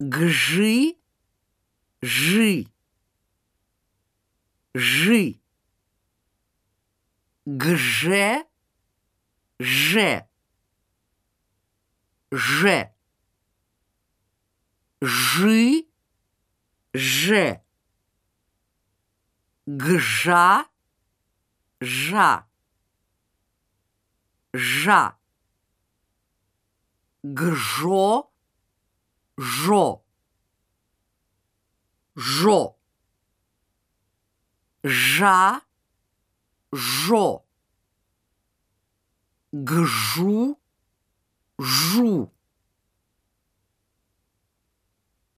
гжи, жи, жи, гже, же, же, жи, же, гжа, жа, жа, гжо, жо, жо, жа, жо, гжу, жу.